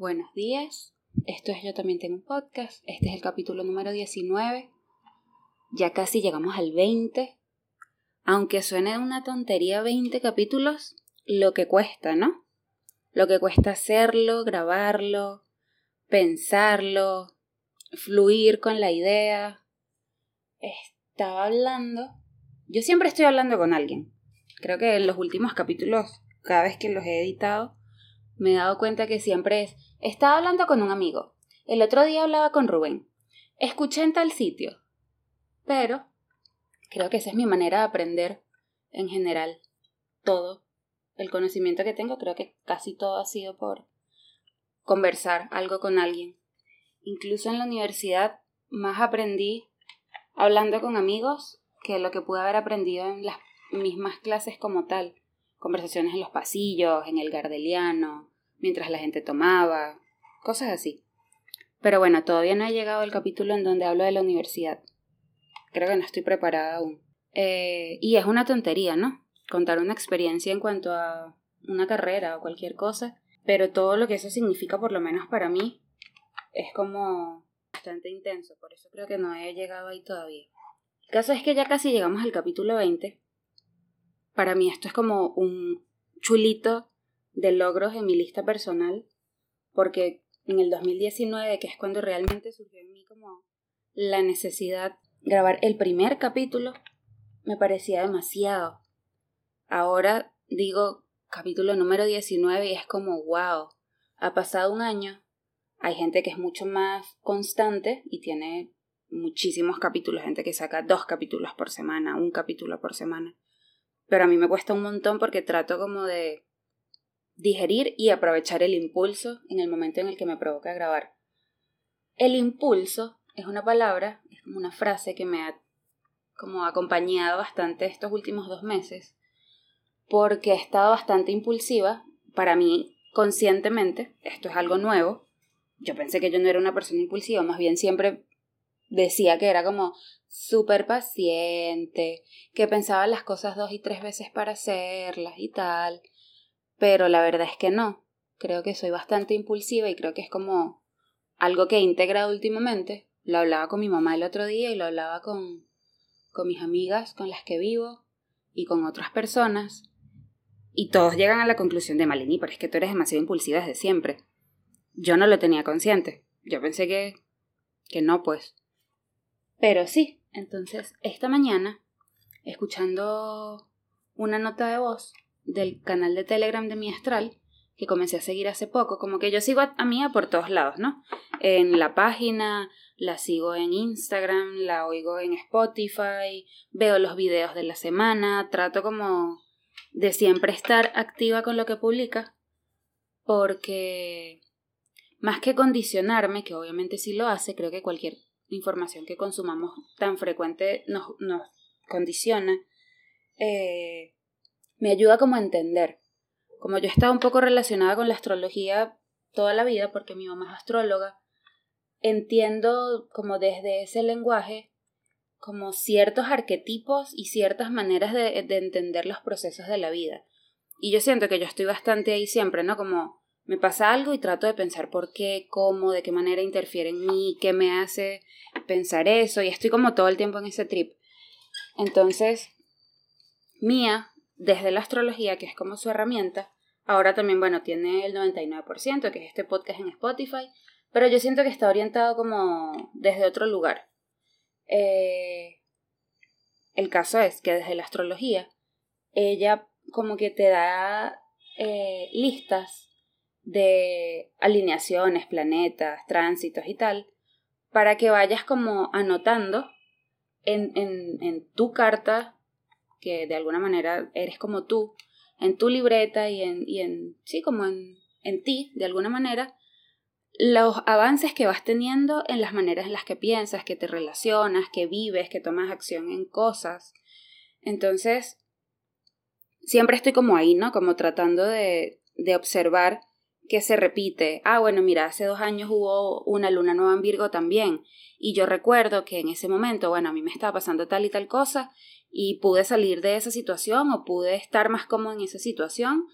Buenos días, esto es Yo también tengo un podcast, este es el capítulo número 19, ya casi llegamos al 20, aunque suene una tontería 20 capítulos, lo que cuesta, ¿no? Lo que cuesta hacerlo, grabarlo, pensarlo, fluir con la idea. Estaba hablando, yo siempre estoy hablando con alguien, creo que en los últimos capítulos, cada vez que los he editado, me he dado cuenta que siempre es, estaba hablando con un amigo, el otro día hablaba con Rubén, escuché en tal sitio, pero creo que esa es mi manera de aprender en general todo el conocimiento que tengo, creo que casi todo ha sido por conversar algo con alguien. Incluso en la universidad más aprendí hablando con amigos que lo que pude haber aprendido en las mismas clases como tal. Conversaciones en los pasillos, en el gardeliano, mientras la gente tomaba, cosas así. Pero bueno, todavía no ha llegado el capítulo en donde hablo de la universidad. Creo que no estoy preparada aún. Eh, y es una tontería, ¿no? Contar una experiencia en cuanto a una carrera o cualquier cosa, pero todo lo que eso significa, por lo menos para mí, es como bastante intenso, por eso creo que no he llegado ahí todavía. El caso es que ya casi llegamos al capítulo 20. Para mí esto es como un chulito de logros en mi lista personal, porque en el 2019, que es cuando realmente surgió en mí como la necesidad de grabar el primer capítulo, me parecía demasiado. Ahora digo capítulo número 19 y es como, wow, ha pasado un año, hay gente que es mucho más constante y tiene muchísimos capítulos, gente que saca dos capítulos por semana, un capítulo por semana. Pero a mí me cuesta un montón porque trato como de digerir y aprovechar el impulso en el momento en el que me provoca grabar. El impulso es una palabra, es como una frase que me ha como acompañado bastante estos últimos dos meses, porque he estado bastante impulsiva, para mí conscientemente, esto es algo nuevo, yo pensé que yo no era una persona impulsiva, más bien siempre decía que era como súper paciente, que pensaba las cosas dos y tres veces para hacerlas y tal, pero la verdad es que no. Creo que soy bastante impulsiva y creo que es como algo que he integrado últimamente. Lo hablaba con mi mamá el otro día y lo hablaba con, con mis amigas con las que vivo y con otras personas. Y todos llegan a la conclusión de Malini, pero es que tú eres demasiado impulsiva desde siempre. Yo no lo tenía consciente. Yo pensé que, que no, pues. Pero sí, entonces esta mañana, escuchando una nota de voz, del canal de Telegram de mi astral, que comencé a seguir hace poco, como que yo sigo a, Mía por todos lados, ¿no? En la página, la sigo en Instagram, la oigo en Spotify, veo los videos de la semana, trato como de siempre estar activa con lo que publica, porque más que condicionarme, que obviamente sí lo hace, creo que cualquier información que consumamos tan frecuente nos, nos condiciona, eh, me ayuda como a entender. Como yo he estado un poco relacionada con la astrología toda la vida, porque mi mamá es astróloga, entiendo como desde ese lenguaje como ciertos arquetipos y ciertas maneras de, de entender los procesos de la vida. Y yo siento que yo estoy bastante ahí siempre, ¿no? Como me pasa algo y trato de pensar por qué, cómo, de qué manera interfiere en mí, qué me hace pensar eso, y estoy como todo el tiempo en ese trip. Entonces, Mía desde la astrología, que es como su herramienta. Ahora también, bueno, tiene el 99%, que es este podcast en Spotify, pero yo siento que está orientado como desde otro lugar. Eh, el caso es que desde la astrología, ella como que te da eh, listas de alineaciones, planetas, tránsitos y tal, para que vayas como anotando en, en, en tu carta que de alguna manera eres como tú, en tu libreta y en, y en sí, como en, en ti, de alguna manera, los avances que vas teniendo en las maneras en las que piensas, que te relacionas, que vives, que tomas acción en cosas. Entonces, siempre estoy como ahí, ¿no? Como tratando de, de observar que se repite. Ah, bueno, mira, hace dos años hubo una luna nueva en Virgo también. Y yo recuerdo que en ese momento, bueno, a mí me estaba pasando tal y tal cosa y pude salir de esa situación o pude estar más cómodo en esa situación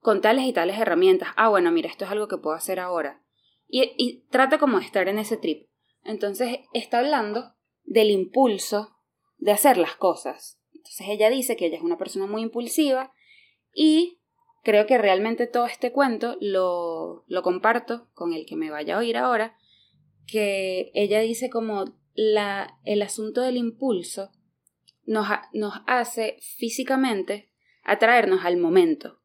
con tales y tales herramientas. Ah, bueno, mira, esto es algo que puedo hacer ahora. Y, trata como de estar en ese trip. Entonces está hablando del impulso de hacer las cosas. Entonces ella dice que ella es una persona muy impulsiva y creo que realmente todo este cuento lo, lo comparto con el que me vaya a oír ahora, que ella dice como la, el asunto del impulso nos, nos hace físicamente atraernos al momento,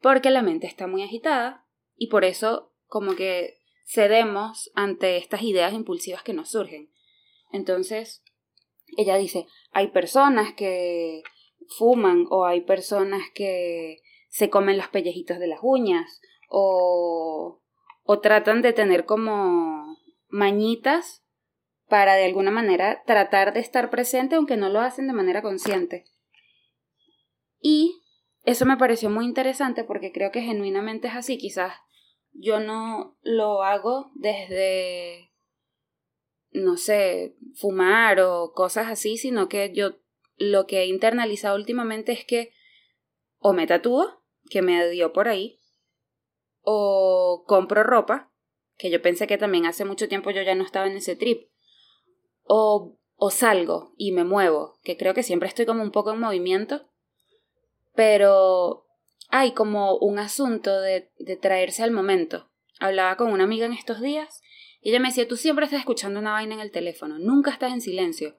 porque la mente está muy agitada y por eso como que cedemos ante estas ideas impulsivas que nos surgen. Entonces, ella dice, hay personas que fuman o hay personas que se comen los pellejitos de las uñas o, o tratan de tener como mañitas para de alguna manera tratar de estar presente aunque no lo hacen de manera consciente. Y eso me pareció muy interesante porque creo que genuinamente es así. Quizás yo no lo hago desde, no sé, fumar o cosas así, sino que yo lo que he internalizado últimamente es que o me tatúo, que me dio por ahí, o compro ropa, que yo pensé que también hace mucho tiempo yo ya no estaba en ese trip, o, o salgo y me muevo, que creo que siempre estoy como un poco en movimiento, pero hay como un asunto de, de traerse al momento. Hablaba con una amiga en estos días y ella me decía, tú siempre estás escuchando una vaina en el teléfono, nunca estás en silencio.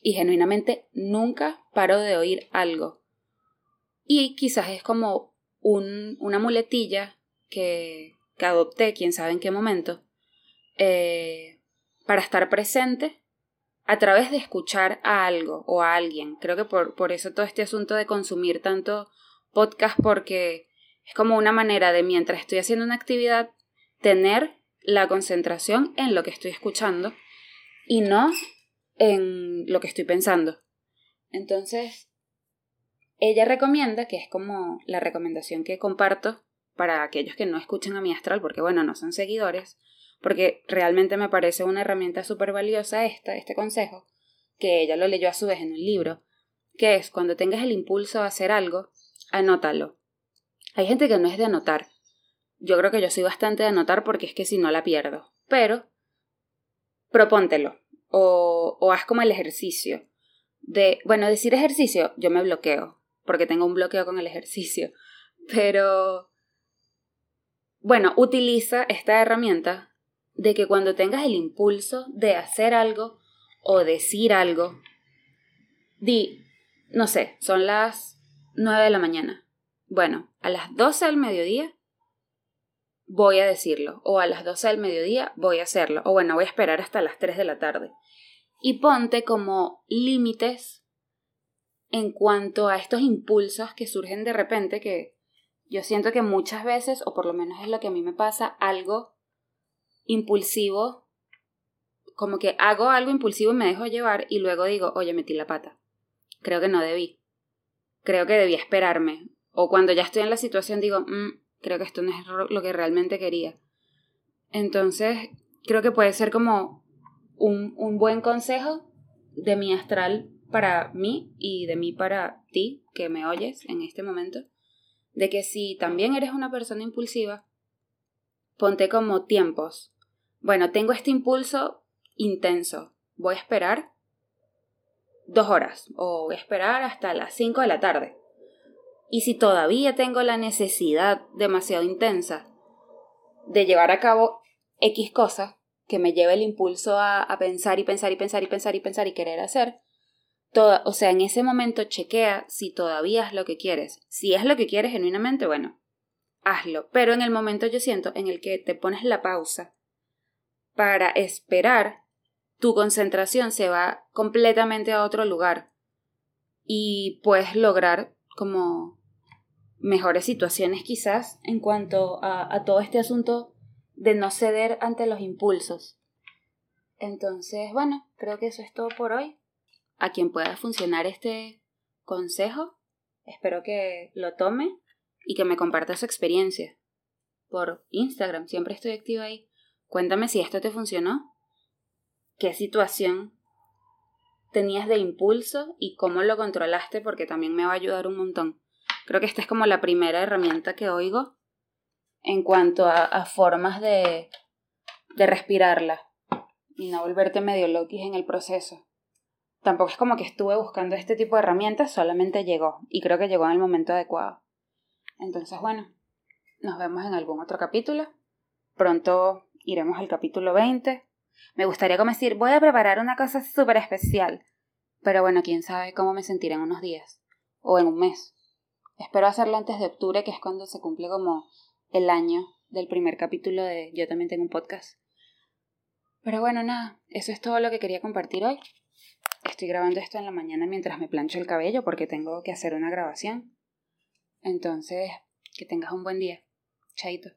Y genuinamente nunca paro de oír algo. Y quizás es como un, una muletilla que, que adopté, quién sabe en qué momento, eh, para estar presente a través de escuchar a algo o a alguien. Creo que por, por eso todo este asunto de consumir tanto podcast porque es como una manera de mientras estoy haciendo una actividad tener la concentración en lo que estoy escuchando y no en lo que estoy pensando. Entonces, ella recomienda, que es como la recomendación que comparto para aquellos que no escuchan a mi astral, porque bueno, no son seguidores, porque realmente me parece una herramienta súper valiosa esta, este consejo, que ella lo leyó a su vez en un libro, que es cuando tengas el impulso a hacer algo, anótalo. Hay gente que no es de anotar. Yo creo que yo soy bastante de anotar porque es que si no la pierdo. Pero propóntelo o, o haz como el ejercicio. De, bueno, decir ejercicio, yo me bloqueo porque tengo un bloqueo con el ejercicio. Pero, bueno, utiliza esta herramienta de que cuando tengas el impulso de hacer algo o decir algo, di, no sé, son las 9 de la mañana. Bueno, a las 12 del mediodía voy a decirlo, o a las 12 del mediodía voy a hacerlo, o bueno, voy a esperar hasta las 3 de la tarde. Y ponte como límites en cuanto a estos impulsos que surgen de repente, que yo siento que muchas veces, o por lo menos es lo que a mí me pasa, algo impulsivo, como que hago algo impulsivo y me dejo llevar y luego digo, oye, metí la pata. Creo que no debí. Creo que debí esperarme. O cuando ya estoy en la situación digo, mm, creo que esto no es lo que realmente quería. Entonces, creo que puede ser como un, un buen consejo de mi astral para mí y de mí para ti que me oyes en este momento, de que si también eres una persona impulsiva, ponte como tiempos. Bueno, tengo este impulso intenso, voy a esperar dos horas o voy a esperar hasta las cinco de la tarde. Y si todavía tengo la necesidad demasiado intensa de llevar a cabo X cosa que me lleve el impulso a, a pensar y pensar y pensar y pensar y pensar y querer hacer, o sea, en ese momento chequea si todavía es lo que quieres. Si es lo que quieres genuinamente, bueno, hazlo. Pero en el momento yo siento en el que te pones la pausa para esperar, tu concentración se va completamente a otro lugar y puedes lograr como mejores situaciones quizás en cuanto a, a todo este asunto de no ceder ante los impulsos. Entonces, bueno, creo que eso es todo por hoy. A quien pueda funcionar este consejo, espero que lo tome y que me comparta su experiencia. Por Instagram, siempre estoy activa ahí. Cuéntame si esto te funcionó. ¿Qué situación tenías de impulso y cómo lo controlaste? Porque también me va a ayudar un montón. Creo que esta es como la primera herramienta que oigo en cuanto a, formas de, de respirarla y no volverte medio loquis en el proceso. Tampoco es como que estuve buscando este tipo de herramientas, solamente llegó y creo que llegó en el momento adecuado. Entonces, bueno, nos vemos en algún otro capítulo. Pronto iremos al capítulo 20. Me gustaría como decir, voy a preparar una cosa súper especial. Pero bueno, quién sabe cómo me sentiré en unos días. O en un mes. Espero hacerlo antes de octubre, que es cuando se cumple como el año del primer capítulo de Yo también tengo un podcast. Pero bueno, nada, eso es todo lo que quería compartir hoy. Estoy grabando esto en la mañana mientras me plancho el cabello porque tengo que hacer una grabación. Entonces, que tengas un buen día. Chaito.